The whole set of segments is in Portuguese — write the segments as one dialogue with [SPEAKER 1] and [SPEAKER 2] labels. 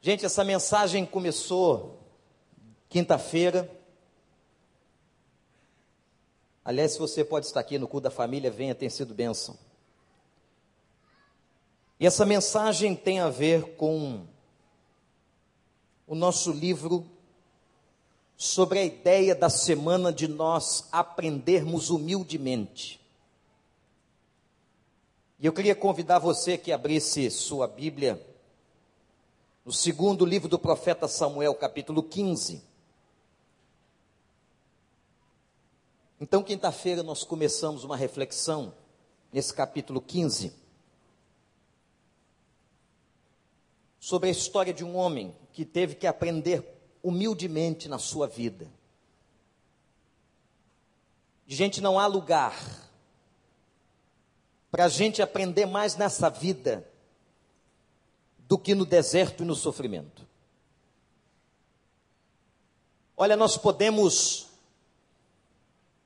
[SPEAKER 1] Gente, essa mensagem começou quinta-feira. Aliás, se você pode estar aqui no culto da família, venha, tem sido bênção. E essa mensagem tem a ver com o nosso livro sobre a ideia da semana de nós aprendermos humildemente. E eu queria convidar você que abrisse sua Bíblia no segundo livro do profeta Samuel, capítulo 15. Então, quinta-feira, nós começamos uma reflexão nesse capítulo 15 sobre a história de um homem que teve que aprender humildemente na sua vida. Gente, não há lugar para a gente aprender mais nessa vida do que no deserto e no sofrimento. Olha, nós podemos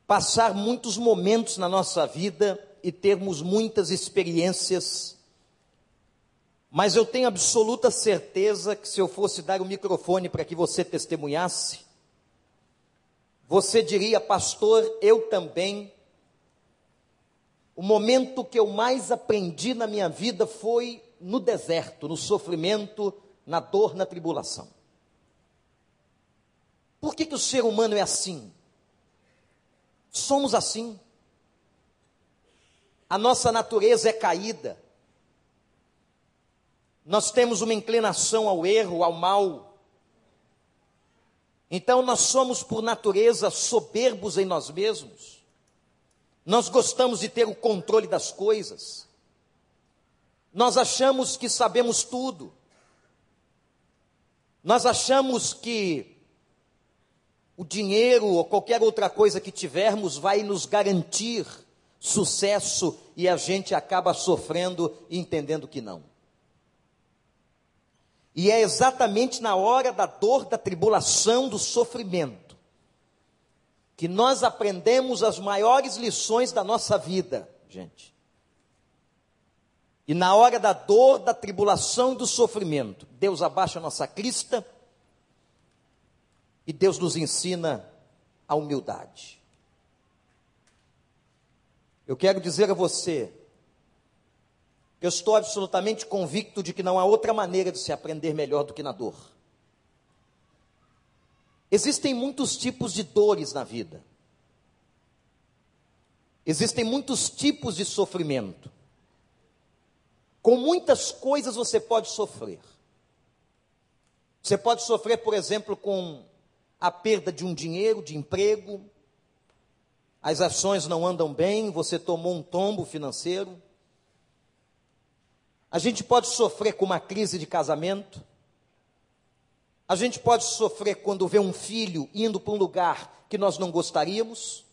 [SPEAKER 1] passar muitos momentos na nossa vida e termos muitas experiências, mas eu tenho absoluta certeza que se eu fosse dar o microfone para que você testemunhasse, você diria, pastor, eu também. O momento que eu mais aprendi na minha vida foi no deserto, no sofrimento, na dor, na tribulação. Por que, que o ser humano é assim? Somos assim. A nossa natureza é caída. Nós temos uma inclinação ao erro, ao mal. Então nós somos por natureza soberbos em nós mesmos. Nós gostamos de ter o controle das coisas. Nós achamos que sabemos tudo. Nós achamos que o dinheiro ou qualquer outra coisa que tivermos vai nos garantir sucesso e a gente acaba sofrendo e entendendo que não. E é exatamente na hora da dor, da tribulação, do sofrimento, que nós aprendemos as maiores lições da nossa vida, gente. E na hora da dor, da tribulação e do sofrimento, Deus abaixa a nossa crista e Deus nos ensina a humildade. Eu quero dizer a você, eu estou absolutamente convicto de que não há outra maneira de se aprender melhor do que na dor. Existem muitos tipos de dores na vida. Existem muitos tipos de sofrimento. Com muitas coisas você pode sofrer. Você pode sofrer, por exemplo, com a perda de um dinheiro, de emprego, as ações não andam bem, você tomou um tombo financeiro. A gente pode sofrer com uma crise de casamento. A gente pode sofrer quando vê um filho indo para um lugar que nós não gostaríamos.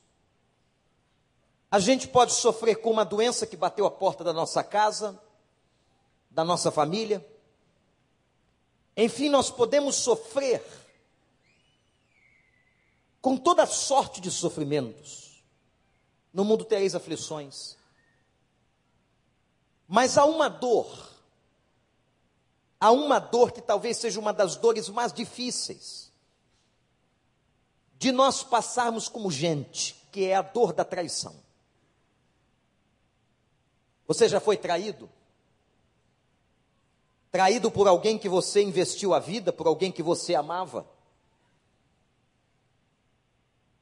[SPEAKER 1] A gente pode sofrer com uma doença que bateu a porta da nossa casa da nossa família. Enfim, nós podemos sofrer com toda sorte de sofrimentos. No mundo tereis aflições. Mas há uma dor, há uma dor que talvez seja uma das dores mais difíceis de nós passarmos como gente, que é a dor da traição. Você já foi traído? Traído por alguém que você investiu a vida, por alguém que você amava.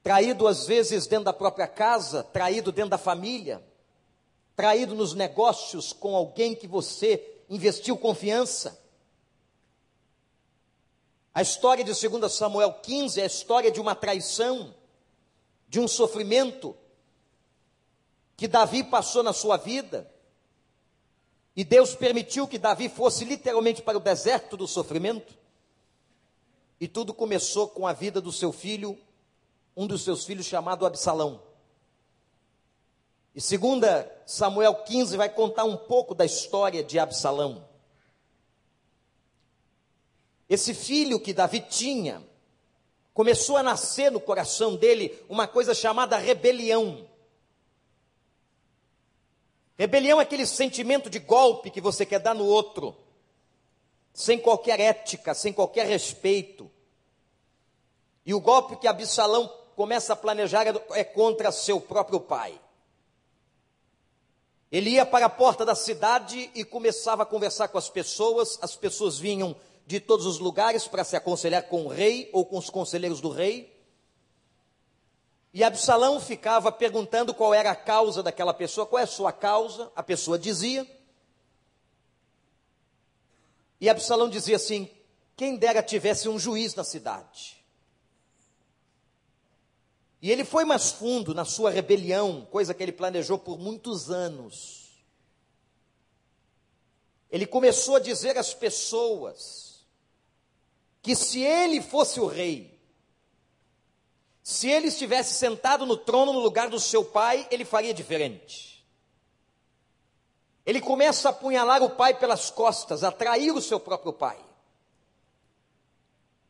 [SPEAKER 1] Traído às vezes dentro da própria casa, traído dentro da família, traído nos negócios com alguém que você investiu confiança. A história de 2 Samuel 15 é a história de uma traição, de um sofrimento que Davi passou na sua vida. E Deus permitiu que Davi fosse literalmente para o deserto do sofrimento. E tudo começou com a vida do seu filho, um dos seus filhos chamado Absalão. E segunda Samuel 15 vai contar um pouco da história de Absalão. Esse filho que Davi tinha, começou a nascer no coração dele uma coisa chamada rebelião. Rebelião é aquele sentimento de golpe que você quer dar no outro. sem qualquer ética, sem qualquer respeito. E o golpe que Absalão começa a planejar é contra seu próprio pai. Ele ia para a porta da cidade e começava a conversar com as pessoas, as pessoas vinham de todos os lugares para se aconselhar com o rei ou com os conselheiros do rei. E Absalão ficava perguntando qual era a causa daquela pessoa, qual é a sua causa, a pessoa dizia. E Absalão dizia assim: quem dera tivesse um juiz na cidade. E ele foi mais fundo na sua rebelião, coisa que ele planejou por muitos anos. Ele começou a dizer às pessoas que se ele fosse o rei, se ele estivesse sentado no trono no lugar do seu pai, ele faria diferente. Ele começa a apunhalar o pai pelas costas, a trair o seu próprio pai.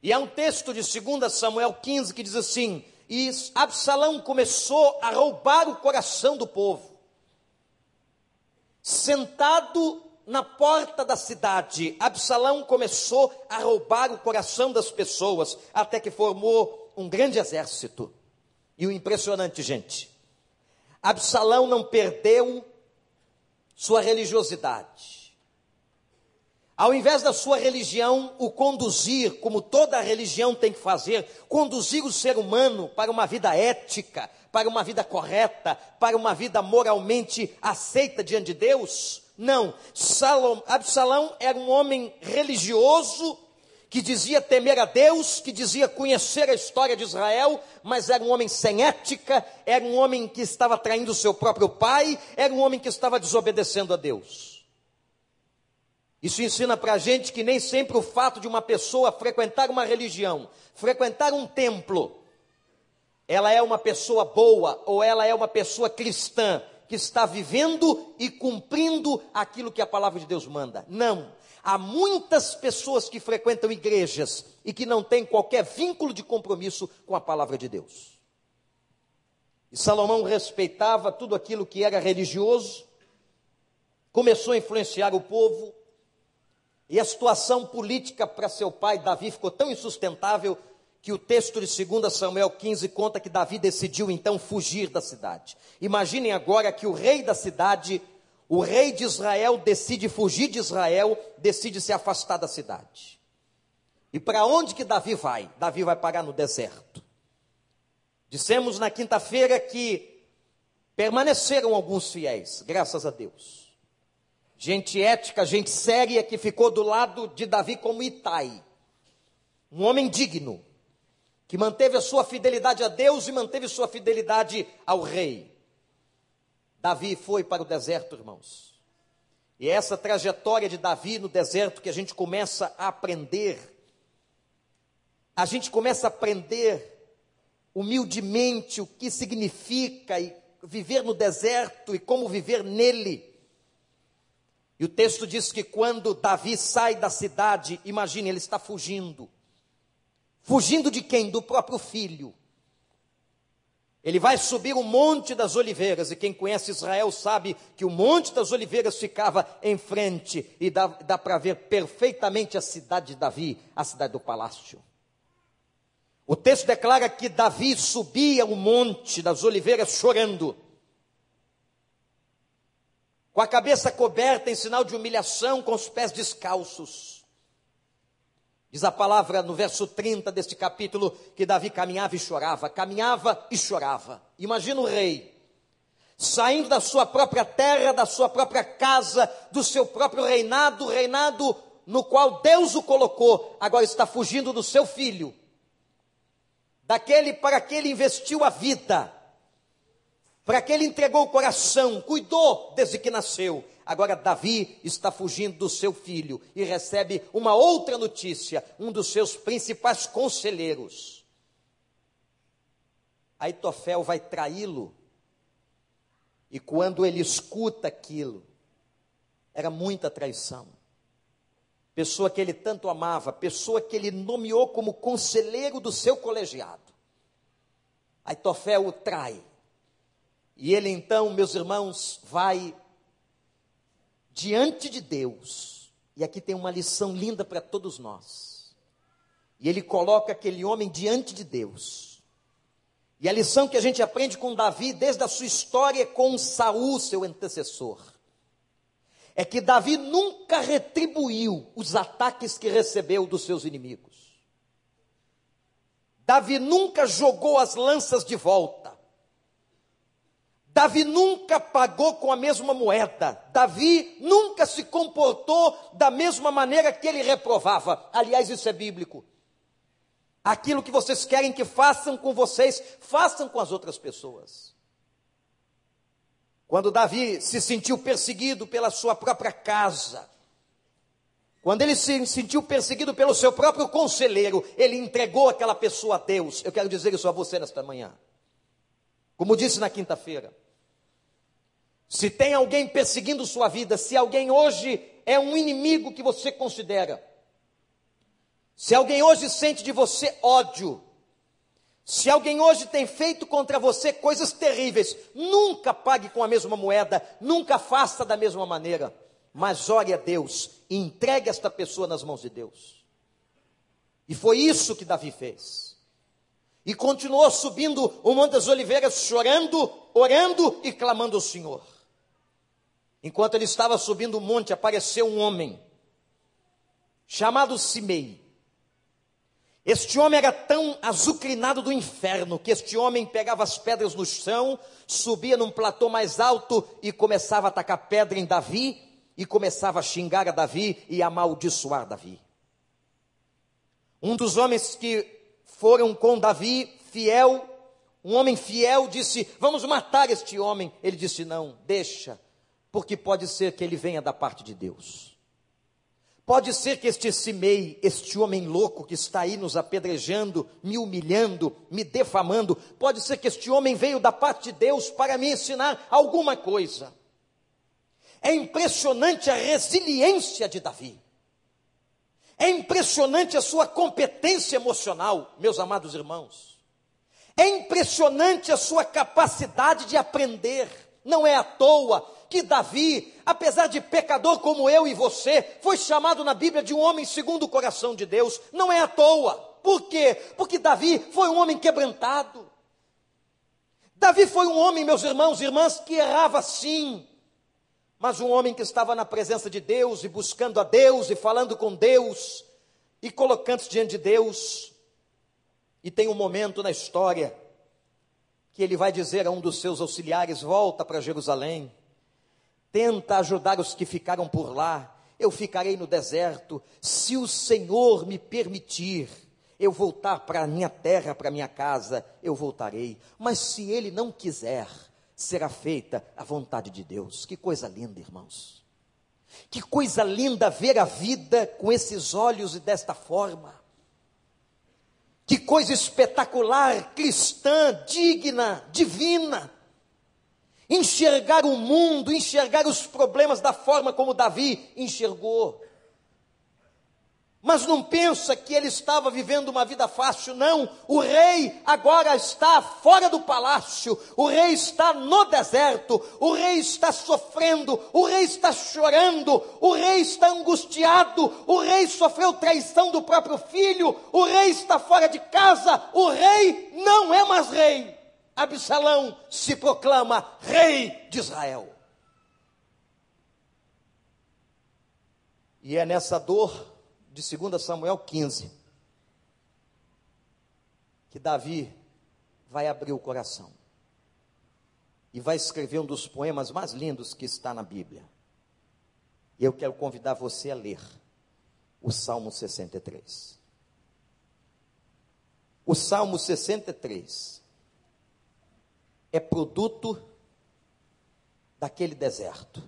[SPEAKER 1] E há um texto de 2 Samuel 15 que diz assim: e Absalão começou a roubar o coração do povo. Sentado na porta da cidade, Absalão começou a roubar o coração das pessoas, até que formou um grande exército. E o impressionante, gente, Absalão não perdeu sua religiosidade. Ao invés da sua religião o conduzir, como toda religião tem que fazer, conduzir o ser humano para uma vida ética, para uma vida correta, para uma vida moralmente aceita diante de Deus, não. Salom, Absalão era um homem religioso que dizia temer a Deus, que dizia conhecer a história de Israel, mas era um homem sem ética, era um homem que estava traindo seu próprio pai, era um homem que estava desobedecendo a Deus. Isso ensina para a gente que nem sempre o fato de uma pessoa frequentar uma religião, frequentar um templo, ela é uma pessoa boa ou ela é uma pessoa cristã que está vivendo e cumprindo aquilo que a palavra de Deus manda. Não. Há muitas pessoas que frequentam igrejas e que não têm qualquer vínculo de compromisso com a palavra de Deus. E Salomão respeitava tudo aquilo que era religioso, começou a influenciar o povo, e a situação política para seu pai, Davi, ficou tão insustentável que o texto de 2 Samuel 15 conta que Davi decidiu então fugir da cidade. Imaginem agora que o rei da cidade, o rei de Israel, decide fugir de Israel, decide se afastar da cidade. E para onde que Davi vai? Davi vai parar no deserto. Dissemos na quinta-feira que permaneceram alguns fiéis, graças a Deus gente ética, gente séria que ficou do lado de Davi como Itai. Um homem digno, que manteve a sua fidelidade a Deus e manteve sua fidelidade ao rei. Davi foi para o deserto, irmãos. E é essa trajetória de Davi no deserto que a gente começa a aprender. A gente começa a aprender humildemente o que significa viver no deserto e como viver nele. E o texto diz que quando Davi sai da cidade, imagine, ele está fugindo. Fugindo de quem? Do próprio filho. Ele vai subir o Monte das Oliveiras, e quem conhece Israel sabe que o Monte das Oliveiras ficava em frente, e dá, dá para ver perfeitamente a cidade de Davi, a cidade do palácio. O texto declara que Davi subia o Monte das Oliveiras chorando com a cabeça coberta em sinal de humilhação, com os pés descalços. Diz a palavra no verso 30 deste capítulo que Davi caminhava e chorava, caminhava e chorava. Imagina o rei, saindo da sua própria terra, da sua própria casa, do seu próprio reinado, reinado no qual Deus o colocou, agora está fugindo do seu filho, daquele para que ele investiu a vida para que ele entregou o coração, cuidou desde que nasceu. Agora Davi está fugindo do seu filho e recebe uma outra notícia, um dos seus principais conselheiros. Aitofel vai traí-lo. E quando ele escuta aquilo, era muita traição. Pessoa que ele tanto amava, pessoa que ele nomeou como conselheiro do seu colegiado. Aitofel o trai. E ele então, meus irmãos, vai diante de Deus E aqui tem uma lição linda para todos nós. E ele coloca aquele homem diante de Deus. E a lição que a gente aprende com Davi, desde a sua história com Saul, seu antecessor, é que Davi nunca retribuiu os ataques que recebeu dos seus inimigos. Davi nunca jogou as lanças de volta. Davi nunca pagou com a mesma moeda. Davi nunca se comportou da mesma maneira que ele reprovava. Aliás, isso é bíblico. Aquilo que vocês querem que façam com vocês, façam com as outras pessoas. Quando Davi se sentiu perseguido pela sua própria casa, quando ele se sentiu perseguido pelo seu próprio conselheiro, ele entregou aquela pessoa a Deus. Eu quero dizer isso a você nesta manhã. Como disse na quinta-feira. Se tem alguém perseguindo sua vida, se alguém hoje é um inimigo que você considera, se alguém hoje sente de você ódio, se alguém hoje tem feito contra você coisas terríveis, nunca pague com a mesma moeda, nunca faça da mesma maneira mas ore a Deus e entregue esta pessoa nas mãos de Deus. E foi isso que Davi fez. E continuou subindo o Monte das Oliveiras, chorando, orando e clamando ao Senhor. Enquanto ele estava subindo o monte, apareceu um homem, chamado Simei. Este homem era tão azucrinado do inferno que este homem pegava as pedras no chão, subia num platô mais alto e começava a atacar pedra em Davi e começava a xingar a Davi e a amaldiçoar Davi. Um dos homens que foram com Davi, fiel, um homem fiel, disse: Vamos matar este homem. Ele disse: Não, deixa, porque pode ser que ele venha da parte de Deus. Pode ser que este Simei, este homem louco que está aí nos apedrejando, me humilhando, me defamando, pode ser que este homem veio da parte de Deus para me ensinar alguma coisa. É impressionante a resiliência de Davi. É impressionante a sua competência emocional, meus amados irmãos. É impressionante a sua capacidade de aprender. Não é à toa que Davi, apesar de pecador como eu e você, foi chamado na Bíblia de um homem segundo o coração de Deus. Não é à toa. Por quê? Porque Davi foi um homem quebrantado. Davi foi um homem, meus irmãos e irmãs, que errava sim, mas um homem que estava na presença de Deus e buscando a Deus e falando com Deus e colocando-se diante de Deus. E tem um momento na história que ele vai dizer a um dos seus auxiliares: Volta para Jerusalém, tenta ajudar os que ficaram por lá. Eu ficarei no deserto, se o Senhor me permitir eu voltar para a minha terra, para a minha casa, eu voltarei. Mas se ele não quiser, será feita a vontade de Deus. Que coisa linda, irmãos. Que coisa linda ver a vida com esses olhos e desta forma. Que coisa espetacular, cristã, digna, divina. Enxergar o mundo, enxergar os problemas da forma como Davi enxergou. Mas não pensa que ele estava vivendo uma vida fácil, não. O rei agora está fora do palácio, o rei está no deserto, o rei está sofrendo, o rei está chorando, o rei está angustiado, o rei sofreu traição do próprio filho, o rei está fora de casa, o rei não é mais rei. Absalão se proclama rei de Israel. E é nessa dor de 2 Samuel 15, que Davi vai abrir o coração e vai escrever um dos poemas mais lindos que está na Bíblia. E eu quero convidar você a ler o Salmo 63. O Salmo 63 é produto daquele deserto.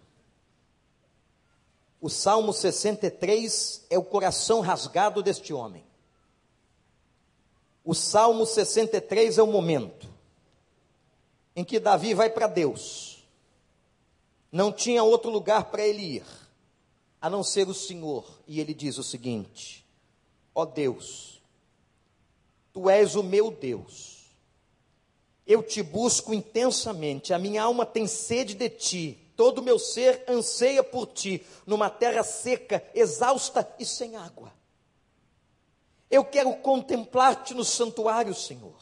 [SPEAKER 1] O Salmo 63 é o coração rasgado deste homem. O Salmo 63 é o momento em que Davi vai para Deus. Não tinha outro lugar para ele ir, a não ser o Senhor. E ele diz o seguinte: Ó oh Deus, tu és o meu Deus. Eu te busco intensamente, a minha alma tem sede de ti todo o meu ser anseia por ti, numa terra seca, exausta e sem água. Eu quero contemplar-te no santuário, Senhor,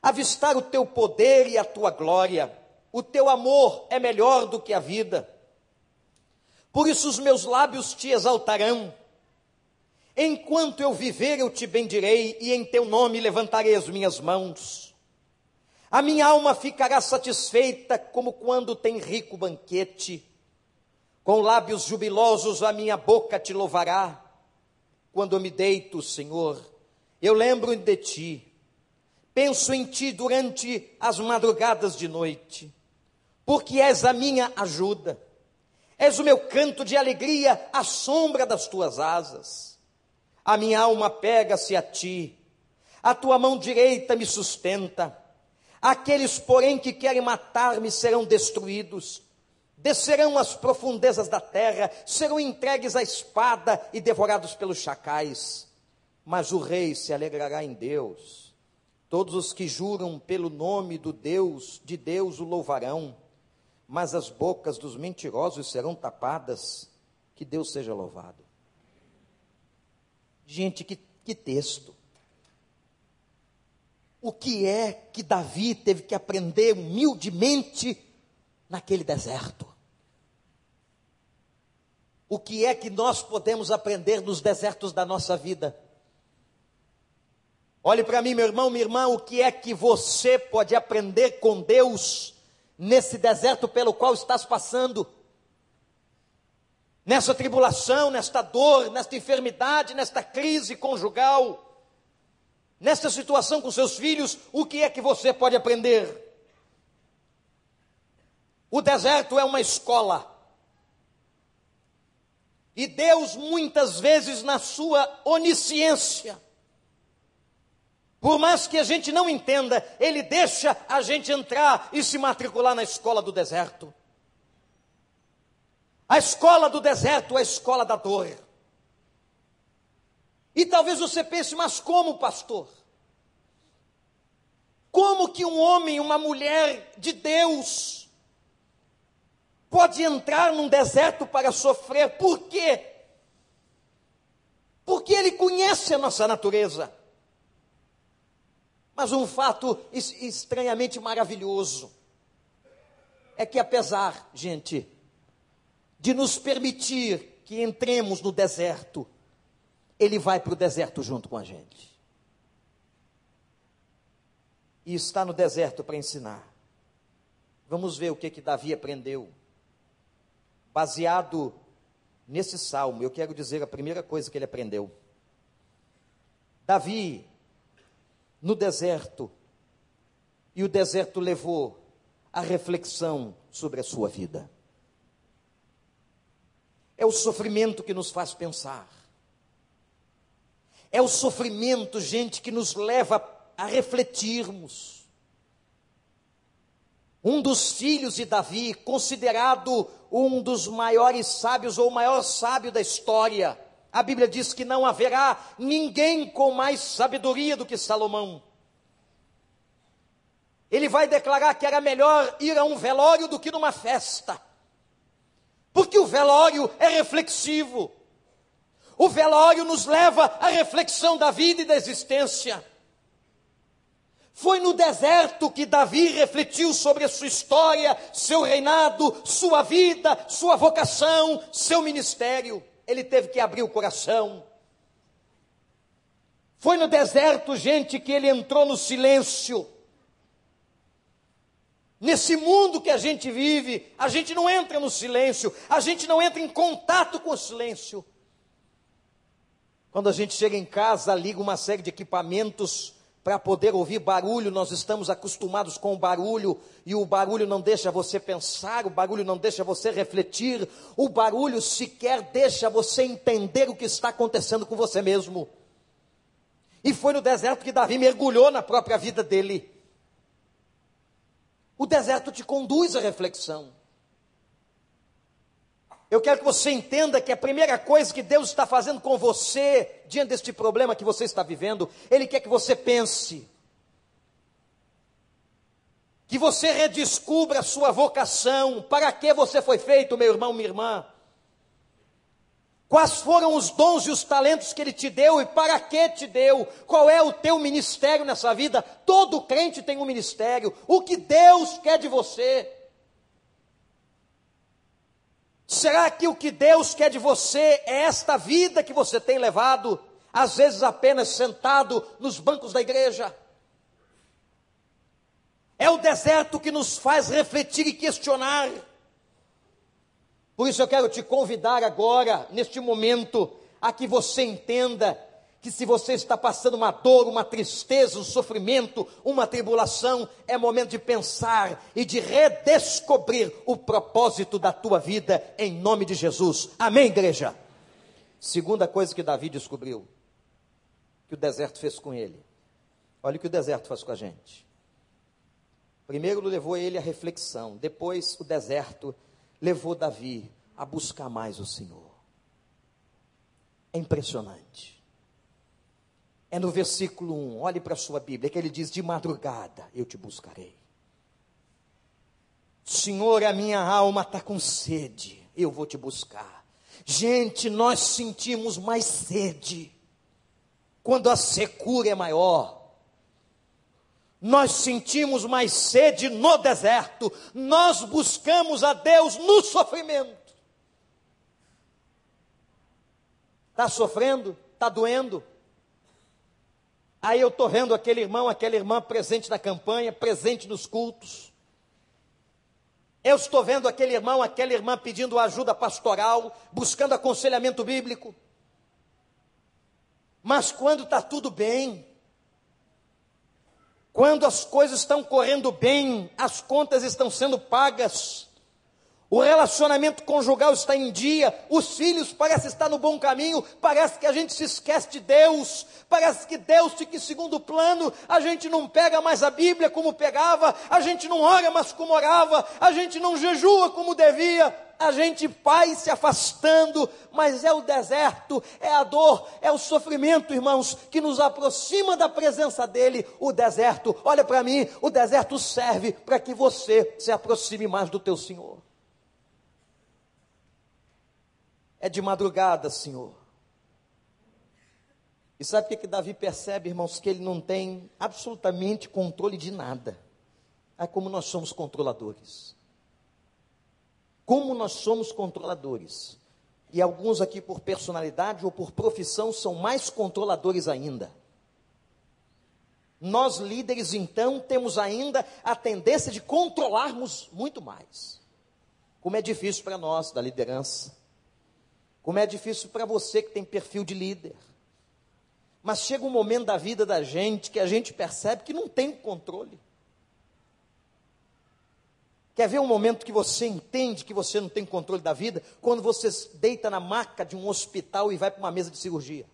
[SPEAKER 1] avistar o teu poder e a tua glória. O teu amor é melhor do que a vida. Por isso os meus lábios te exaltarão. Enquanto eu viver, eu te bendirei e em teu nome levantarei as minhas mãos. A minha alma ficará satisfeita como quando tem rico banquete. Com lábios jubilosos a minha boca te louvará. Quando me deito, Senhor, eu lembro de ti. Penso em ti durante as madrugadas de noite, porque és a minha ajuda. És o meu canto de alegria à sombra das tuas asas. A minha alma pega-se a ti, a tua mão direita me sustenta. Aqueles, porém, que querem matar-me serão destruídos, descerão às profundezas da terra, serão entregues à espada e devorados pelos chacais. Mas o rei se alegrará em Deus. Todos os que juram pelo nome do Deus, de Deus o louvarão, mas as bocas dos mentirosos serão tapadas. Que Deus seja louvado. Gente, que, que texto. O que é que Davi teve que aprender humildemente naquele deserto? O que é que nós podemos aprender nos desertos da nossa vida? Olhe para mim, meu irmão, minha irmã, o que é que você pode aprender com Deus nesse deserto pelo qual estás passando? nessa tribulação, nesta dor, nesta enfermidade, nesta crise conjugal, nesta situação com seus filhos, o que é que você pode aprender? O deserto é uma escola. E Deus, muitas vezes, na sua onisciência, por mais que a gente não entenda, Ele deixa a gente entrar e se matricular na escola do deserto. A escola do deserto é a escola da dor. E talvez você pense, mas como, pastor? Como que um homem, uma mulher de Deus, pode entrar num deserto para sofrer? Por quê? Porque ele conhece a nossa natureza. Mas um fato estranhamente maravilhoso é que, apesar, gente, de nos permitir que entremos no deserto, ele vai para o deserto junto com a gente. E está no deserto para ensinar. Vamos ver o que que Davi aprendeu. Baseado nesse salmo, eu quero dizer a primeira coisa que ele aprendeu. Davi, no deserto, e o deserto levou a reflexão sobre a sua vida. É o sofrimento que nos faz pensar. É o sofrimento, gente, que nos leva a refletirmos. Um dos filhos de Davi, considerado um dos maiores sábios ou o maior sábio da história, a Bíblia diz que não haverá ninguém com mais sabedoria do que Salomão. Ele vai declarar que era melhor ir a um velório do que numa festa. Porque o velório é reflexivo. O velório nos leva à reflexão da vida e da existência. Foi no deserto que Davi refletiu sobre a sua história, seu reinado, sua vida, sua vocação, seu ministério. Ele teve que abrir o coração. Foi no deserto, gente, que ele entrou no silêncio. Nesse mundo que a gente vive, a gente não entra no silêncio, a gente não entra em contato com o silêncio. Quando a gente chega em casa, liga uma série de equipamentos para poder ouvir barulho, nós estamos acostumados com o barulho, e o barulho não deixa você pensar, o barulho não deixa você refletir, o barulho sequer deixa você entender o que está acontecendo com você mesmo. E foi no deserto que Davi mergulhou na própria vida dele. O deserto te conduz à reflexão. Eu quero que você entenda que a primeira coisa que Deus está fazendo com você, diante deste problema que você está vivendo, Ele quer que você pense. Que você redescubra a sua vocação. Para que você foi feito, meu irmão, minha irmã? Quais foram os dons e os talentos que Ele te deu e para que te deu? Qual é o teu ministério nessa vida? Todo crente tem um ministério. O que Deus quer de você? Será que o que Deus quer de você é esta vida que você tem levado, às vezes apenas sentado nos bancos da igreja? É o deserto que nos faz refletir e questionar. Por isso eu quero te convidar agora, neste momento, a que você entenda que se você está passando uma dor, uma tristeza, um sofrimento, uma tribulação, é momento de pensar e de redescobrir o propósito da tua vida em nome de Jesus. Amém, igreja? Segunda coisa que Davi descobriu, que o deserto fez com ele. Olha o que o deserto faz com a gente. Primeiro levou ele à reflexão, depois o deserto levou Davi a buscar mais o Senhor. É impressionante. É no versículo 1, olhe para a sua Bíblia, que ele diz: De madrugada eu te buscarei. Senhor, a minha alma está com sede, eu vou te buscar. Gente, nós sentimos mais sede quando a secura é maior nós sentimos mais sede no deserto, nós buscamos a Deus no sofrimento. Está sofrendo? Está doendo? Aí eu estou vendo aquele irmão, aquela irmã presente na campanha, presente nos cultos. Eu estou vendo aquele irmão, aquela irmã pedindo ajuda pastoral, buscando aconselhamento bíblico. Mas quando está tudo bem, quando as coisas estão correndo bem, as contas estão sendo pagas, o relacionamento conjugal está em dia, os filhos parecem estar no bom caminho, parece que a gente se esquece de Deus, parece que Deus fica em segundo plano, a gente não pega mais a Bíblia como pegava, a gente não ora mais como orava, a gente não jejua como devia, a gente vai se afastando, mas é o deserto, é a dor, é o sofrimento, irmãos, que nos aproxima da presença dEle. O deserto, olha para mim, o deserto serve para que você se aproxime mais do teu Senhor. É de madrugada, Senhor. E sabe o que, Davi percebe, irmãos? Que ele não tem absolutamente controle de nada. É como nós somos controladores como nós somos controladores. E alguns aqui, por personalidade ou por profissão, são mais controladores ainda. Nós, líderes, então, temos ainda a tendência de controlarmos muito mais. Como é difícil para nós, da liderança. Como é difícil para você que tem perfil de líder. Mas chega um momento da vida da gente que a gente percebe que não tem controle. Quer ver um momento que você entende que você não tem controle da vida? Quando você deita na maca de um hospital e vai para uma mesa de cirurgia.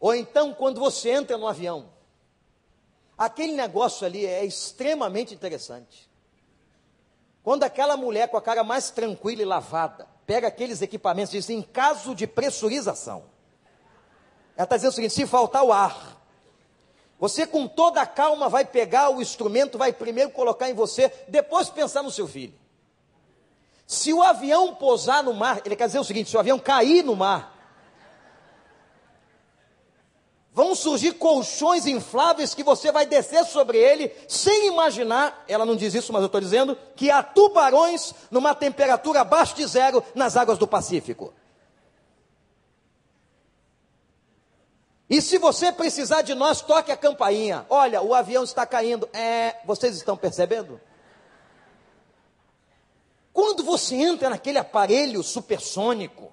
[SPEAKER 1] Ou então quando você entra no avião. Aquele negócio ali é extremamente interessante. Quando aquela mulher com a cara mais tranquila e lavada pega aqueles equipamentos e diz: em caso de pressurização. Ela está dizendo o seguinte: se faltar o ar, você, com toda a calma, vai pegar o instrumento, vai primeiro colocar em você, depois pensar no seu filho. Se o avião pousar no mar, ele quer dizer o seguinte: se o avião cair no mar, vão surgir colchões infláveis que você vai descer sobre ele, sem imaginar, ela não diz isso, mas eu estou dizendo, que há tubarões numa temperatura abaixo de zero nas águas do Pacífico. E se você precisar de nós, toque a campainha. Olha, o avião está caindo. É, vocês estão percebendo? Quando você entra naquele aparelho supersônico,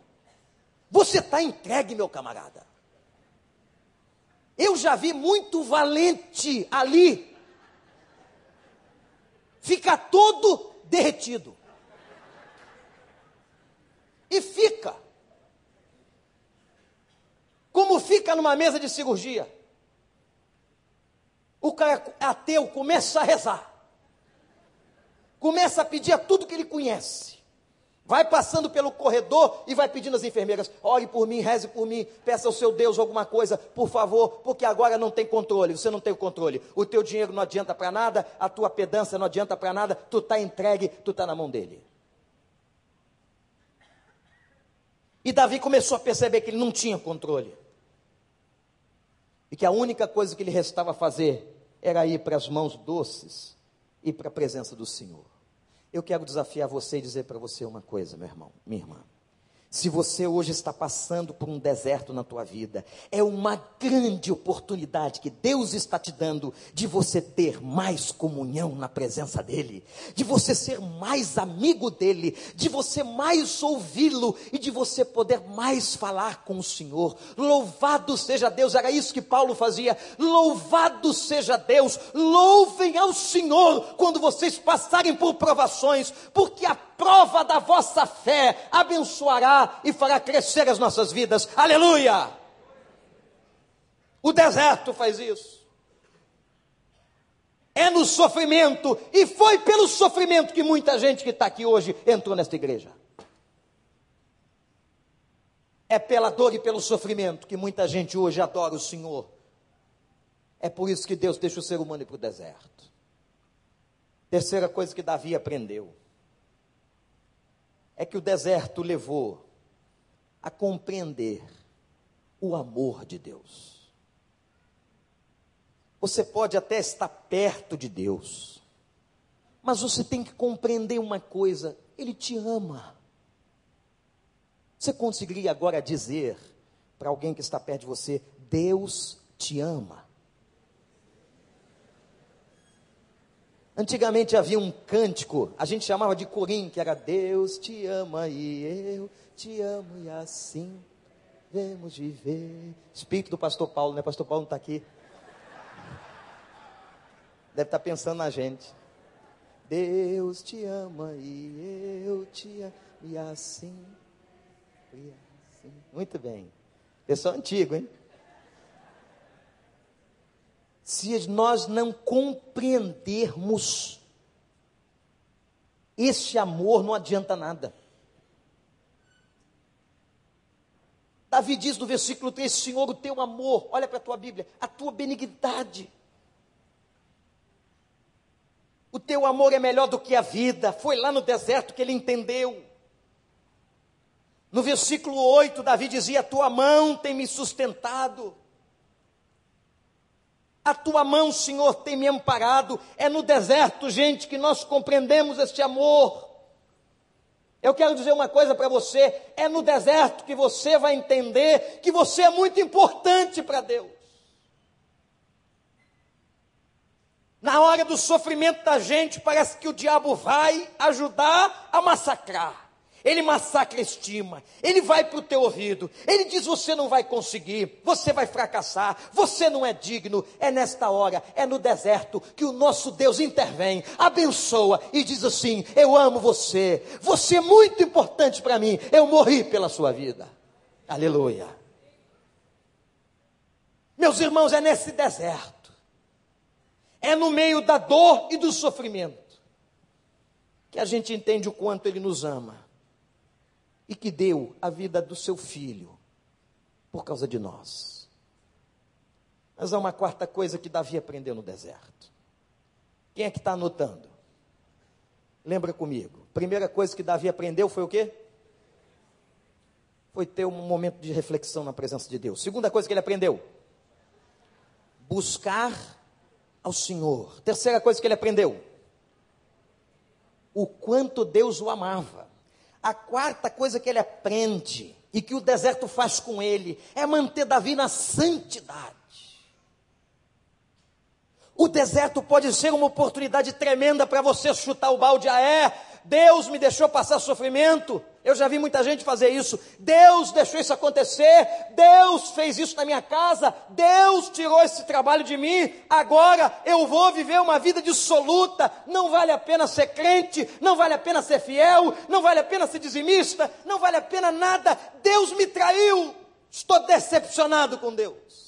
[SPEAKER 1] você está entregue, meu camarada. Eu já vi muito valente ali ficar todo derretido. E fica como fica numa mesa de cirurgia. O cara ateu começa a rezar. Começa a pedir a tudo que ele conhece. Vai passando pelo corredor e vai pedindo às enfermeiras: ore por mim, reze por mim, peça ao seu Deus alguma coisa, por favor, porque agora não tem controle, você não tem o controle. O teu dinheiro não adianta para nada, a tua pedância não adianta para nada, tu está entregue, tu está na mão dele. E Davi começou a perceber que ele não tinha controle. E que a única coisa que lhe restava fazer era ir para as mãos doces e para a presença do Senhor. Eu quero desafiar você e dizer para você uma coisa, meu irmão, minha irmã. Se você hoje está passando por um deserto na tua vida, é uma grande oportunidade que Deus está te dando de você ter mais comunhão na presença dEle, de você ser mais amigo dEle, de você mais ouvi-lo e de você poder mais falar com o Senhor. Louvado seja Deus, era isso que Paulo fazia. Louvado seja Deus, louvem ao Senhor quando vocês passarem por provações, porque a prova da vossa fé abençoará e fará crescer as nossas vidas. Aleluia! O deserto faz isso. É no sofrimento, e foi pelo sofrimento que muita gente que está aqui hoje entrou nesta igreja. É pela dor e pelo sofrimento que muita gente hoje adora o Senhor. É por isso que Deus deixa o ser humano ir para o deserto. Terceira coisa que Davi aprendeu é que o deserto levou a compreender o amor de Deus. Você pode até estar perto de Deus, mas você tem que compreender uma coisa: Ele te ama. Você conseguiria agora dizer para alguém que está perto de você: Deus te ama? Antigamente havia um cântico, a gente chamava de corim, que era Deus te ama e eu te amo e assim vemos viver. Espírito do pastor Paulo, né? Pastor Paulo não está aqui. Deve estar tá pensando na gente. Deus te ama e eu te amo e assim, e assim. Muito bem. Pessoal antigo, hein? Se nós não compreendermos esse amor, não adianta nada. Davi diz no versículo 3: Senhor, o teu amor, olha para a tua Bíblia, a tua benignidade. O teu amor é melhor do que a vida. Foi lá no deserto que ele entendeu. No versículo 8, Davi dizia: A tua mão tem me sustentado. A tua mão, Senhor, tem me amparado. É no deserto, gente, que nós compreendemos este amor. Eu quero dizer uma coisa para você: é no deserto que você vai entender que você é muito importante para Deus. Na hora do sofrimento da gente, parece que o diabo vai ajudar a massacrar ele massacra a estima, ele vai para o teu ouvido, ele diz: você não vai conseguir, você vai fracassar, você não é digno. É nesta hora, é no deserto, que o nosso Deus intervém, abençoa e diz assim: Eu amo você, você é muito importante para mim, eu morri pela sua vida. Aleluia. Meus irmãos, é nesse deserto, é no meio da dor e do sofrimento, que a gente entende o quanto Ele nos ama e que deu a vida do seu filho por causa de nós. Mas há uma quarta coisa que Davi aprendeu no deserto. Quem é que está anotando? Lembra comigo. Primeira coisa que Davi aprendeu foi o quê? Foi ter um momento de reflexão na presença de Deus. Segunda coisa que ele aprendeu: buscar ao Senhor. Terceira coisa que ele aprendeu: o quanto Deus o amava. A quarta coisa que ele aprende e que o deserto faz com ele é manter Davi na santidade. O deserto pode ser uma oportunidade tremenda para você chutar o balde. Ah, é? Deus me deixou passar sofrimento. Eu já vi muita gente fazer isso. Deus deixou isso acontecer. Deus fez isso na minha casa. Deus tirou esse trabalho de mim. Agora eu vou viver uma vida dissoluta. Não vale a pena ser crente. Não vale a pena ser fiel. Não vale a pena ser dizimista. Não vale a pena nada. Deus me traiu. Estou decepcionado com Deus.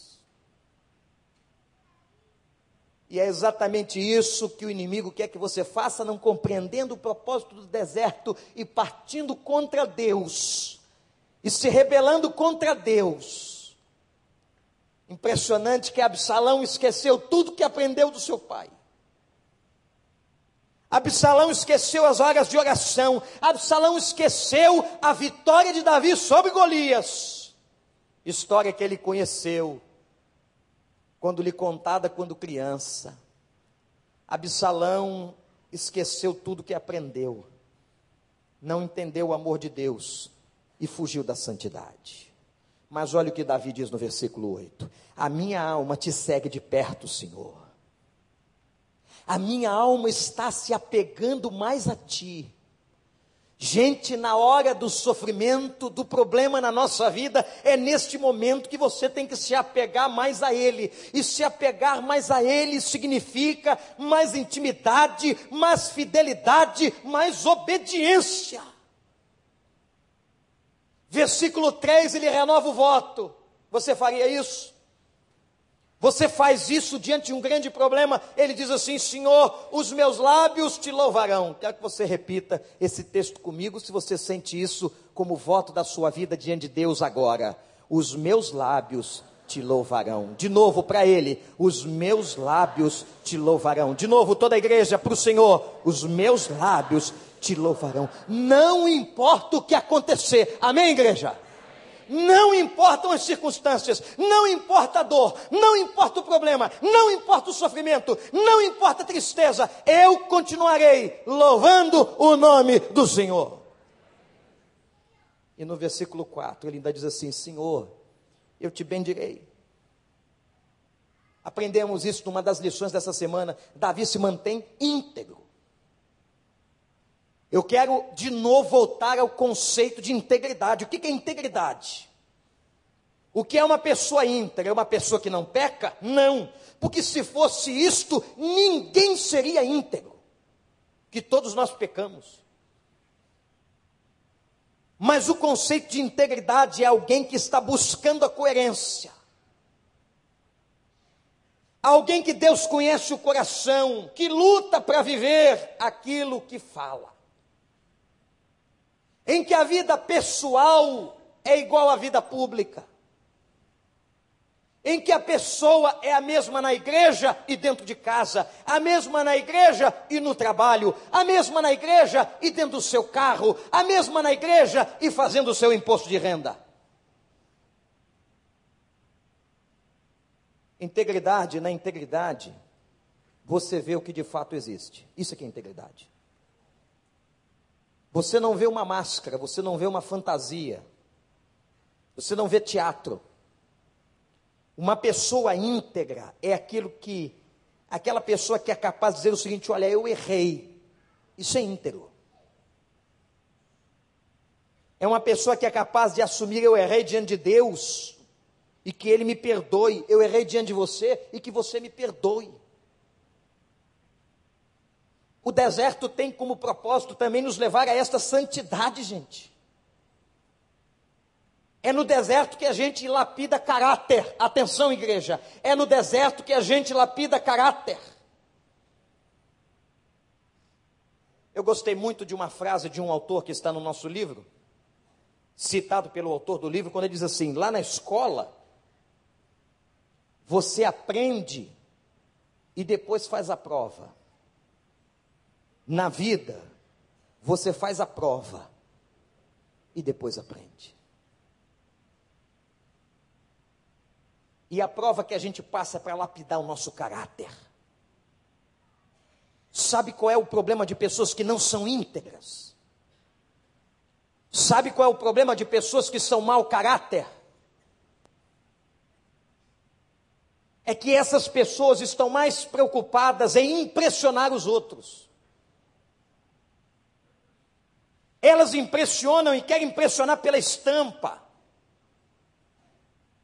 [SPEAKER 1] E é exatamente isso que o inimigo quer que você faça, não compreendendo o propósito do deserto e partindo contra Deus, e se rebelando contra Deus. Impressionante que Absalão esqueceu tudo que aprendeu do seu pai. Absalão esqueceu as horas de oração. Absalão esqueceu a vitória de Davi sobre Golias. História que ele conheceu quando lhe contada quando criança. Absalão esqueceu tudo que aprendeu, não entendeu o amor de Deus e fugiu da santidade. Mas olha o que Davi diz no versículo 8: A minha alma te segue de perto, Senhor. A minha alma está se apegando mais a ti Gente, na hora do sofrimento, do problema na nossa vida, é neste momento que você tem que se apegar mais a Ele. E se apegar mais a Ele significa mais intimidade, mais fidelidade, mais obediência. Versículo 3, ele renova o voto. Você faria isso? Você faz isso diante de um grande problema. Ele diz assim: Senhor, os meus lábios te louvarão. Quero que você repita esse texto comigo, se você sente isso como voto da sua vida diante de Deus agora. Os meus lábios te louvarão. De novo para ele: os meus lábios te louvarão. De novo, toda a igreja para o Senhor: os meus lábios te louvarão. Não importa o que acontecer. Amém, igreja? Não importam as circunstâncias, não importa a dor, não importa o problema, não importa o sofrimento, não importa a tristeza, eu continuarei louvando o nome do Senhor. E no versículo 4 ele ainda diz assim: Senhor, eu te bendirei. Aprendemos isso numa das lições dessa semana. Davi se mantém íntegro. Eu quero de novo voltar ao conceito de integridade. O que é integridade? O que é uma pessoa íntegra? É uma pessoa que não peca? Não, porque se fosse isto, ninguém seria íntegro, que todos nós pecamos. Mas o conceito de integridade é alguém que está buscando a coerência. Alguém que Deus conhece o coração, que luta para viver aquilo que fala em que a vida pessoal é igual à vida pública, em que a pessoa é a mesma na igreja e dentro de casa, a mesma na igreja e no trabalho, a mesma na igreja e dentro do seu carro, a mesma na igreja e fazendo o seu imposto de renda. Integridade, na integridade, você vê o que de fato existe. Isso é que é integridade. Você não vê uma máscara, você não vê uma fantasia, você não vê teatro. Uma pessoa íntegra é aquilo que, aquela pessoa que é capaz de dizer o seguinte: olha, eu errei. Isso é íntegro. É uma pessoa que é capaz de assumir: eu errei diante de Deus e que Ele me perdoe. Eu errei diante de você e que você me perdoe. O deserto tem como propósito também nos levar a esta santidade, gente. É no deserto que a gente lapida caráter. Atenção, igreja. É no deserto que a gente lapida caráter. Eu gostei muito de uma frase de um autor que está no nosso livro, citado pelo autor do livro, quando ele diz assim: lá na escola, você aprende e depois faz a prova. Na vida, você faz a prova e depois aprende. E a prova que a gente passa é para lapidar o nosso caráter. Sabe qual é o problema de pessoas que não são íntegras? Sabe qual é o problema de pessoas que são mau caráter? É que essas pessoas estão mais preocupadas em impressionar os outros Elas impressionam e querem impressionar pela estampa,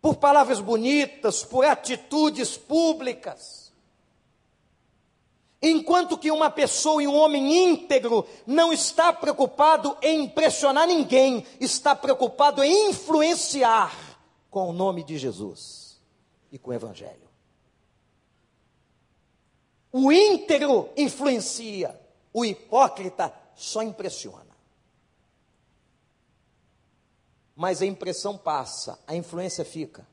[SPEAKER 1] por palavras bonitas, por atitudes públicas. Enquanto que uma pessoa e um homem íntegro não está preocupado em impressionar ninguém, está preocupado em influenciar com o nome de Jesus e com o Evangelho. O íntegro influencia, o hipócrita só impressiona. Mas a impressão passa, a influência fica.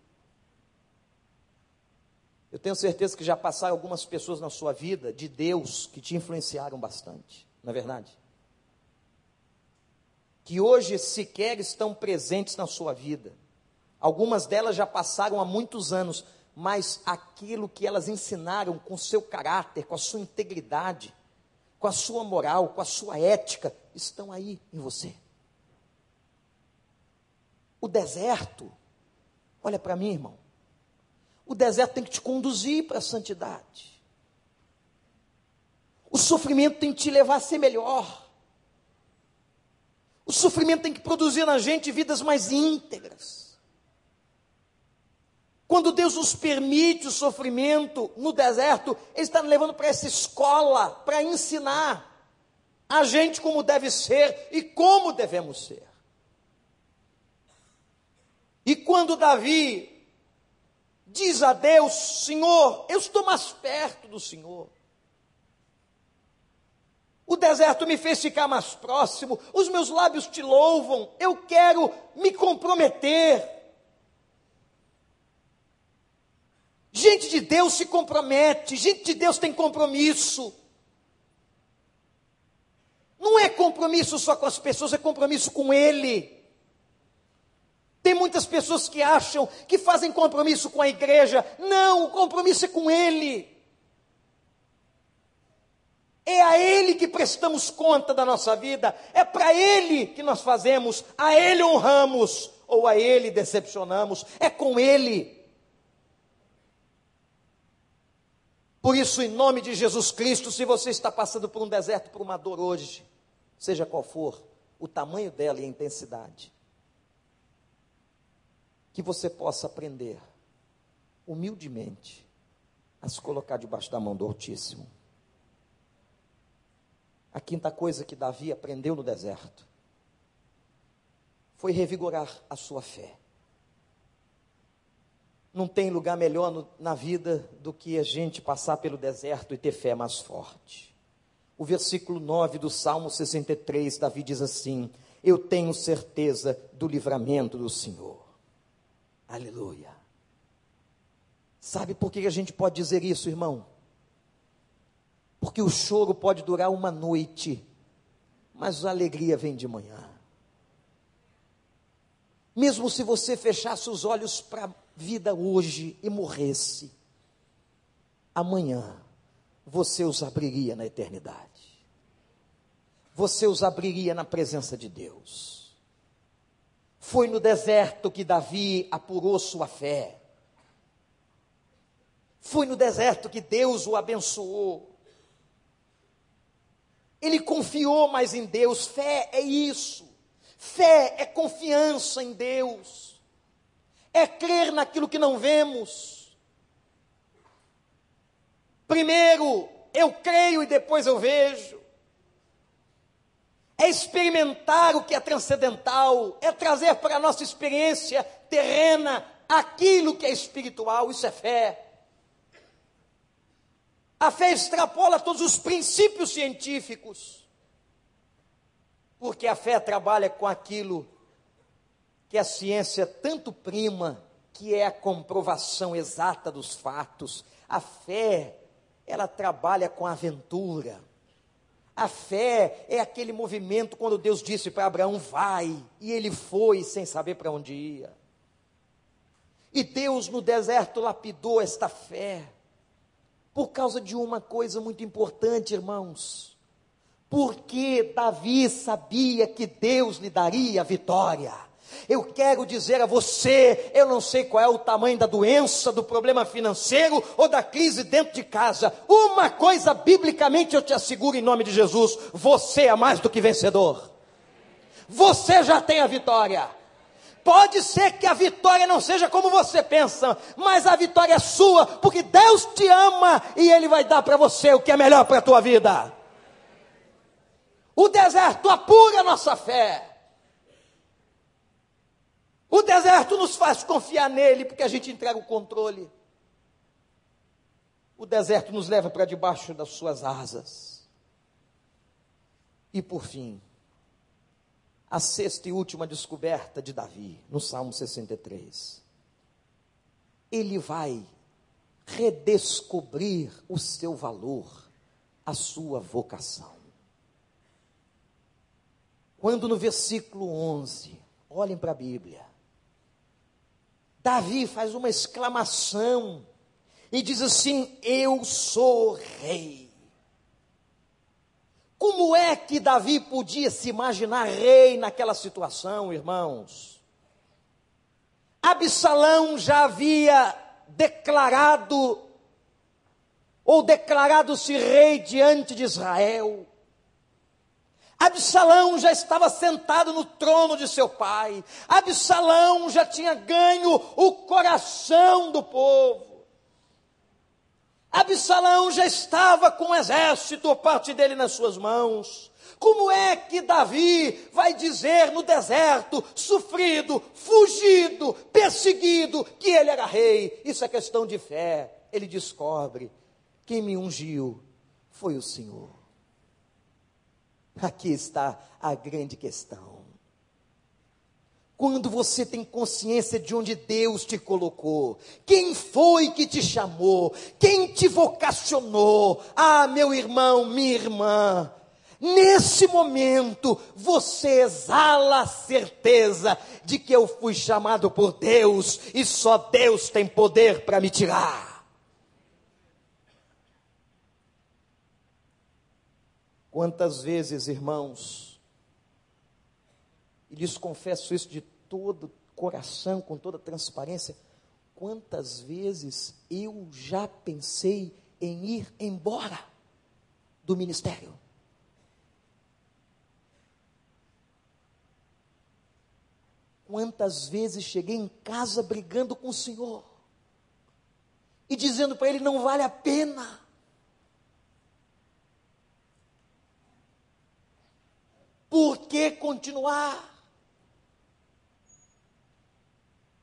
[SPEAKER 1] Eu tenho certeza que já passaram algumas pessoas na sua vida de Deus que te influenciaram bastante, não é verdade? Que hoje sequer estão presentes na sua vida. Algumas delas já passaram há muitos anos, mas aquilo que elas ensinaram com seu caráter, com a sua integridade, com a sua moral, com a sua ética, estão aí em você. O deserto, olha para mim, irmão. O deserto tem que te conduzir para a santidade. O sofrimento tem que te levar a ser melhor. O sofrimento tem que produzir na gente vidas mais íntegras. Quando Deus nos permite o sofrimento no deserto, Ele está nos levando para essa escola, para ensinar a gente como deve ser e como devemos ser. E quando Davi diz a Deus: Senhor, eu estou mais perto do Senhor. O deserto me fez ficar mais próximo, os meus lábios te louvam, eu quero me comprometer. Gente de Deus se compromete, gente de Deus tem compromisso. Não é compromisso só com as pessoas, é compromisso com Ele. Tem muitas pessoas que acham que fazem compromisso com a igreja. Não, o compromisso é com Ele. É a Ele que prestamos conta da nossa vida, é para Ele que nós fazemos, a Ele honramos ou a Ele decepcionamos, é com Ele. Por isso, em nome de Jesus Cristo, se você está passando por um deserto, por uma dor hoje, seja qual for o tamanho dela e a intensidade, que você possa aprender humildemente a se colocar debaixo da mão do Altíssimo. A quinta coisa que Davi aprendeu no deserto foi revigorar a sua fé. Não tem lugar melhor no, na vida do que a gente passar pelo deserto e ter fé mais forte. O versículo 9 do Salmo 63, Davi diz assim: Eu tenho certeza do livramento do Senhor. Aleluia. Sabe por que a gente pode dizer isso, irmão? Porque o choro pode durar uma noite, mas a alegria vem de manhã. Mesmo se você fechasse os olhos para a vida hoje e morresse, amanhã você os abriria na eternidade. Você os abriria na presença de Deus. Foi no deserto que Davi apurou sua fé. Foi no deserto que Deus o abençoou. Ele confiou mais em Deus. Fé é isso. Fé é confiança em Deus. É crer naquilo que não vemos. Primeiro eu creio e depois eu vejo é experimentar o que é transcendental, é trazer para a nossa experiência terrena aquilo que é espiritual, isso é fé. A fé extrapola todos os princípios científicos, porque a fé trabalha com aquilo que a ciência tanto prima, que é a comprovação exata dos fatos. A fé, ela trabalha com a aventura a fé é aquele movimento quando Deus disse para Abraão: vai, e ele foi sem saber para onde ia. E Deus no deserto lapidou esta fé, por causa de uma coisa muito importante, irmãos. Porque Davi sabia que Deus lhe daria a vitória. Eu quero dizer a você, eu não sei qual é o tamanho da doença, do problema financeiro ou da crise dentro de casa. Uma coisa biblicamente eu te asseguro em nome de Jesus: você é mais do que vencedor. Você já tem a vitória. Pode ser que a vitória não seja como você pensa, mas a vitória é sua, porque Deus te ama e Ele vai dar para você o que é melhor para a tua vida. O deserto apura a nossa fé. O deserto nos faz confiar nele porque a gente entrega o controle. o deserto nos leva para debaixo das suas asas. E por fim, a sexta e última descoberta de Davi, no Salmo 63. Ele vai redescobrir o seu valor, a sua vocação. Quando no versículo 11, olhem para a Bíblia, Davi faz uma exclamação e diz assim: Eu sou rei. Como é que Davi podia se imaginar rei naquela situação, irmãos? Absalão já havia declarado, ou declarado-se rei diante de Israel. Absalão já estava sentado no trono de seu pai. Absalão já tinha ganho o coração do povo. Absalão já estava com o exército, parte dele nas suas mãos. Como é que Davi vai dizer no deserto, sofrido, fugido, perseguido, que ele era rei? Isso é questão de fé. Ele descobre: quem me ungiu foi o Senhor. Aqui está a grande questão quando você tem consciência de onde Deus te colocou, quem foi que te chamou, quem te vocacionou. Ah, meu irmão, minha irmã, nesse momento você exala a certeza de que eu fui chamado por Deus e só Deus tem poder para me tirar. Quantas vezes, irmãos, e lhes confesso isso de todo coração, com toda transparência, quantas vezes eu já pensei em ir embora do ministério? Quantas vezes cheguei em casa brigando com o Senhor e dizendo para Ele: não vale a pena. Por que continuar?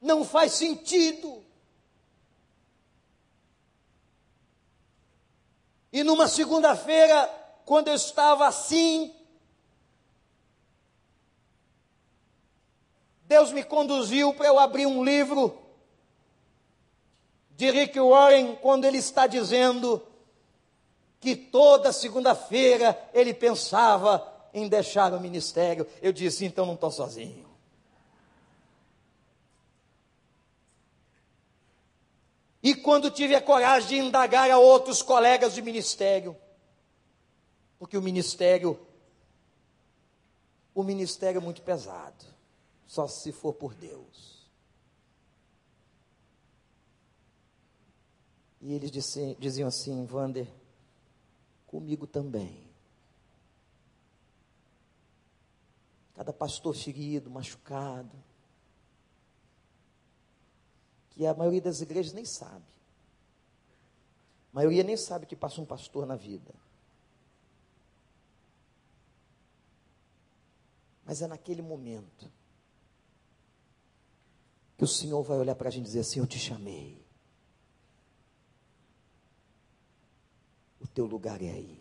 [SPEAKER 1] Não faz sentido. E numa segunda-feira, quando eu estava assim, Deus me conduziu para eu abrir um livro de Rick Warren, quando ele está dizendo que toda segunda-feira ele pensava em deixar o ministério. Eu disse: então não estou sozinho. E quando tive a coragem de indagar a outros colegas de ministério, porque o ministério, o ministério é muito pesado, só se for por Deus. E eles diziam assim, Vander, comigo também. Cada pastor ferido, machucado, que a maioria das igrejas nem sabe. A maioria nem sabe que passa um pastor na vida. Mas é naquele momento que o Senhor vai olhar para a gente e dizer assim: Eu te chamei. O teu lugar é aí.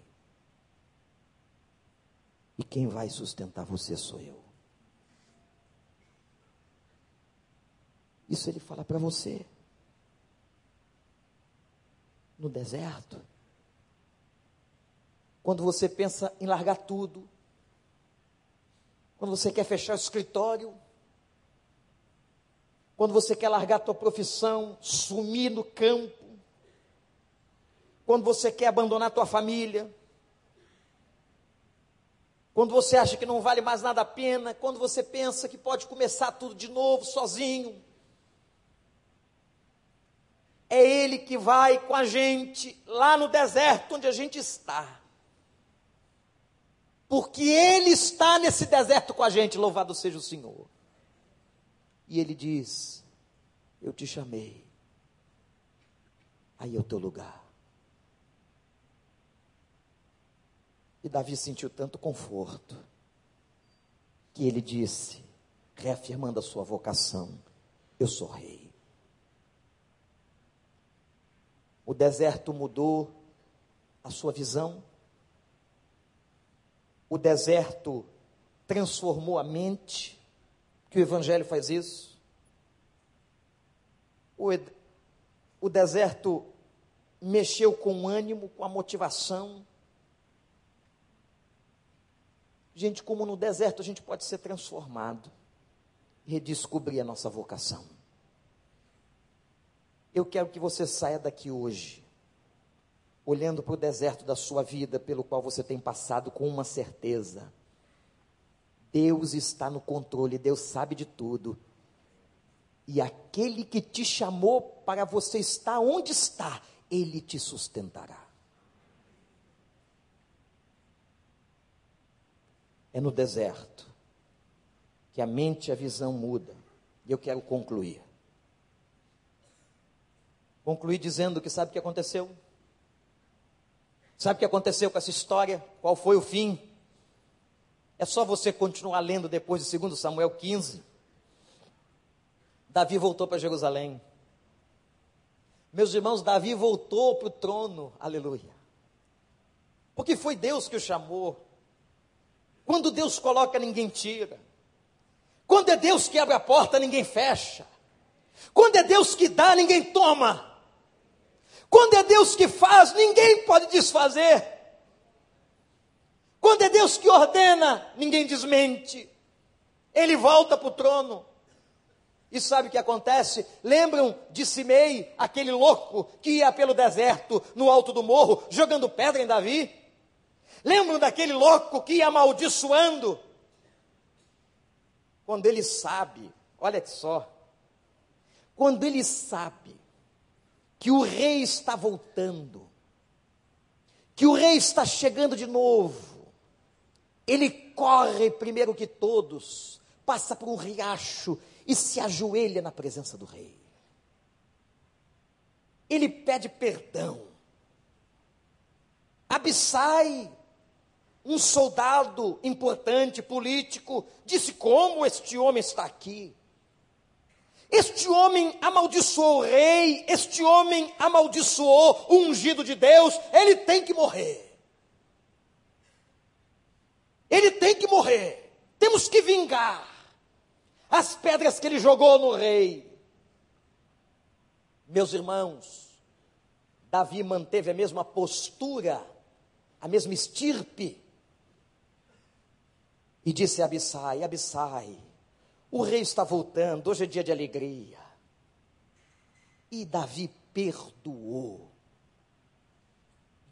[SPEAKER 1] E quem vai sustentar você sou eu. Isso ele fala para você. No deserto. Quando você pensa em largar tudo. Quando você quer fechar o escritório. Quando você quer largar a tua profissão, sumir no campo. Quando você quer abandonar a tua família. Quando você acha que não vale mais nada a pena, quando você pensa que pode começar tudo de novo sozinho, é Ele que vai com a gente lá no deserto onde a gente está. Porque Ele está nesse deserto com a gente, louvado seja o Senhor. E Ele diz: Eu te chamei, aí é o teu lugar. Davi sentiu tanto conforto, que ele disse, reafirmando a sua vocação: Eu sou rei. O deserto mudou a sua visão. O deserto transformou a mente, que o Evangelho faz isso. O, o deserto mexeu com o ânimo, com a motivação. Gente, como no deserto a gente pode ser transformado, redescobrir a nossa vocação. Eu quero que você saia daqui hoje, olhando para o deserto da sua vida, pelo qual você tem passado, com uma certeza: Deus está no controle, Deus sabe de tudo. E aquele que te chamou para você estar onde está, ele te sustentará. É no deserto que a mente e a visão muda. E eu quero concluir. Concluir dizendo que sabe o que aconteceu? Sabe o que aconteceu com essa história? Qual foi o fim? É só você continuar lendo depois de 2 Samuel 15. Davi voltou para Jerusalém. Meus irmãos, Davi voltou para o trono, aleluia. Porque foi Deus que o chamou. Quando Deus coloca, ninguém tira. Quando é Deus que abre a porta, ninguém fecha. Quando é Deus que dá, ninguém toma. Quando é Deus que faz, ninguém pode desfazer. Quando é Deus que ordena, ninguém desmente. Ele volta para o trono. E sabe o que acontece? Lembram de Simei, aquele louco que ia pelo deserto, no alto do morro, jogando pedra em Davi? Lembram daquele louco que ia amaldiçoando? Quando ele sabe, olha só, quando ele sabe que o rei está voltando, que o rei está chegando de novo, ele corre primeiro que todos, passa por um riacho e se ajoelha na presença do rei. Ele pede perdão. Abissai, um soldado importante, político, disse: Como este homem está aqui? Este homem amaldiçoou o rei, este homem amaldiçoou o ungido de Deus, ele tem que morrer. Ele tem que morrer. Temos que vingar as pedras que ele jogou no rei. Meus irmãos, Davi manteve a mesma postura, a mesma estirpe, e disse a Abissai: Abissai, o rei está voltando, hoje é dia de alegria. E Davi perdoou.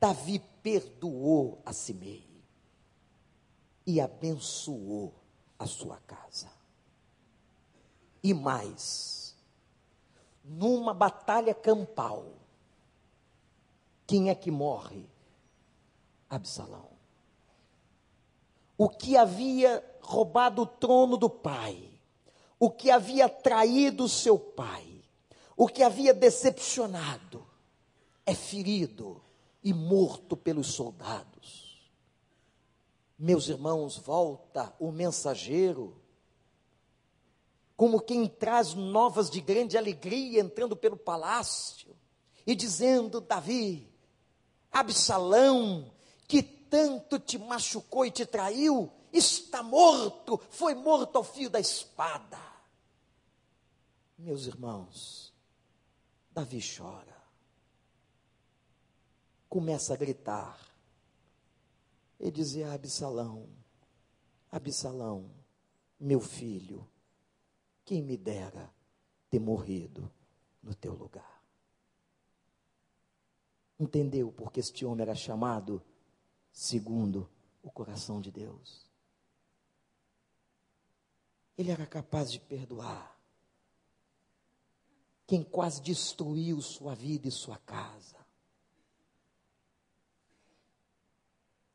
[SPEAKER 1] Davi perdoou a Simei e abençoou a sua casa e mais. Numa batalha campal, quem é que morre? Absalão. O que havia roubado o trono do pai, o que havia traído seu pai, o que havia decepcionado, é ferido e morto pelos soldados. Meus irmãos, volta o mensageiro como quem traz novas de grande alegria entrando pelo palácio e dizendo: Davi, Absalão, que tanto te machucou e te traiu, está morto, foi morto ao fio da espada. Meus irmãos, Davi chora, começa a gritar e dizer a Absalão: Absalão, meu filho, quem me dera ter morrido no teu lugar. Entendeu porque este homem era chamado segundo o coração de Deus? Ele era capaz de perdoar quem quase destruiu sua vida e sua casa.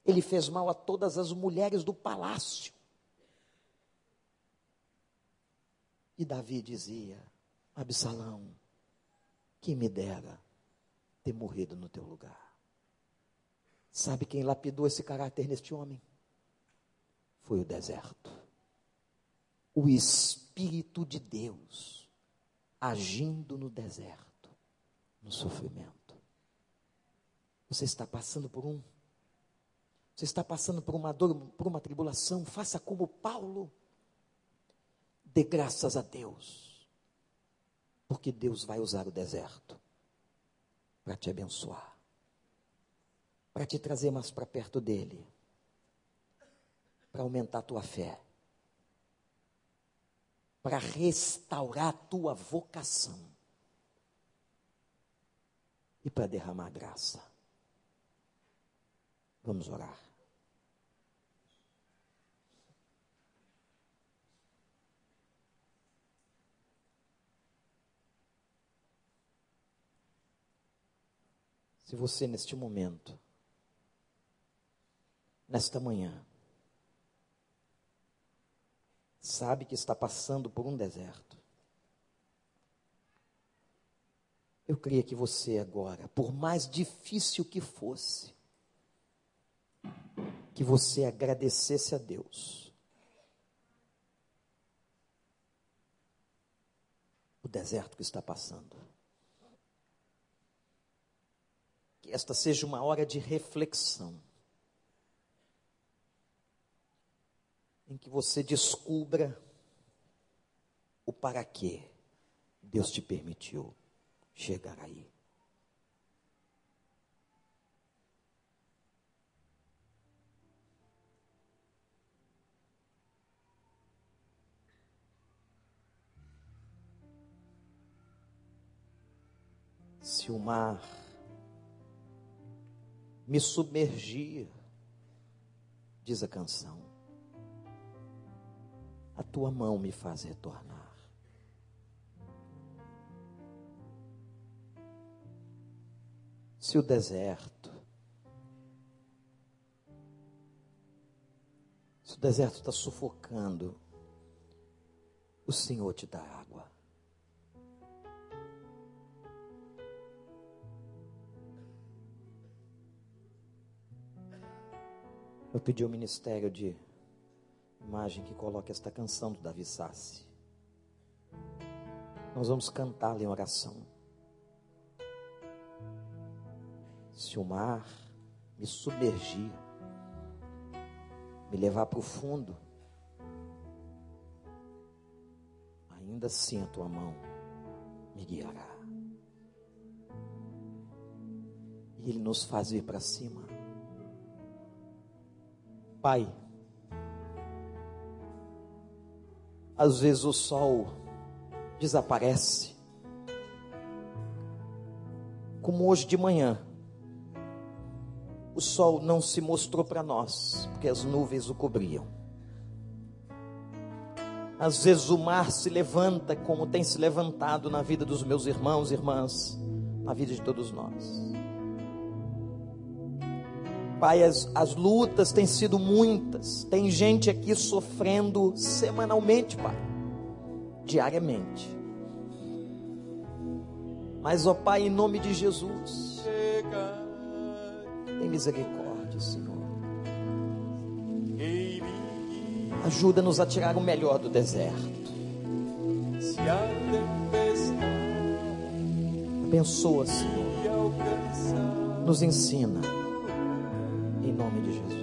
[SPEAKER 1] Ele fez mal a todas as mulheres do palácio. E Davi dizia: Absalão, que me dera ter morrido no teu lugar. Sabe quem lapidou esse caráter neste homem? Foi o deserto. O Espírito de Deus agindo no deserto, no sofrimento. Você está passando por um. Você está passando por uma dor, por uma tribulação. Faça como Paulo. Dê graças a Deus. Porque Deus vai usar o deserto para te abençoar. Para te trazer mais para perto dele. Para aumentar a tua fé. Para restaurar a tua vocação. E para derramar graça. Vamos orar. Se você neste momento, nesta manhã, sabe que está passando por um deserto, eu queria que você agora, por mais difícil que fosse, que você agradecesse a Deus. O deserto que está passando. Que esta seja uma hora de reflexão. Em que você descubra o para quê Deus te permitiu chegar aí. se o mar me submergia, diz a canção, a tua mão me faz retornar. Se o deserto, se o deserto está sufocando, o Senhor te dá água. Eu pedi ao ministério de imagem que coloque esta canção do Davi Sassi. Nós vamos cantá-la em oração. Se o mar me submergir, me levar para o fundo, ainda assim a tua mão me guiará. E Ele nos faz ir para cima. Pai, às vezes o sol desaparece, como hoje de manhã, o sol não se mostrou para nós, porque as nuvens o cobriam. Às vezes o mar se levanta, como tem se levantado na vida dos meus irmãos e irmãs, na vida de todos nós. Pai, as, as lutas têm sido muitas. Tem gente aqui sofrendo semanalmente, Pai, diariamente. Mas, ó Pai, em nome de Jesus, tem misericórdia, Senhor. Ajuda-nos a tirar o melhor do deserto. Abençoa, Senhor. Nos ensina nome de Jesus.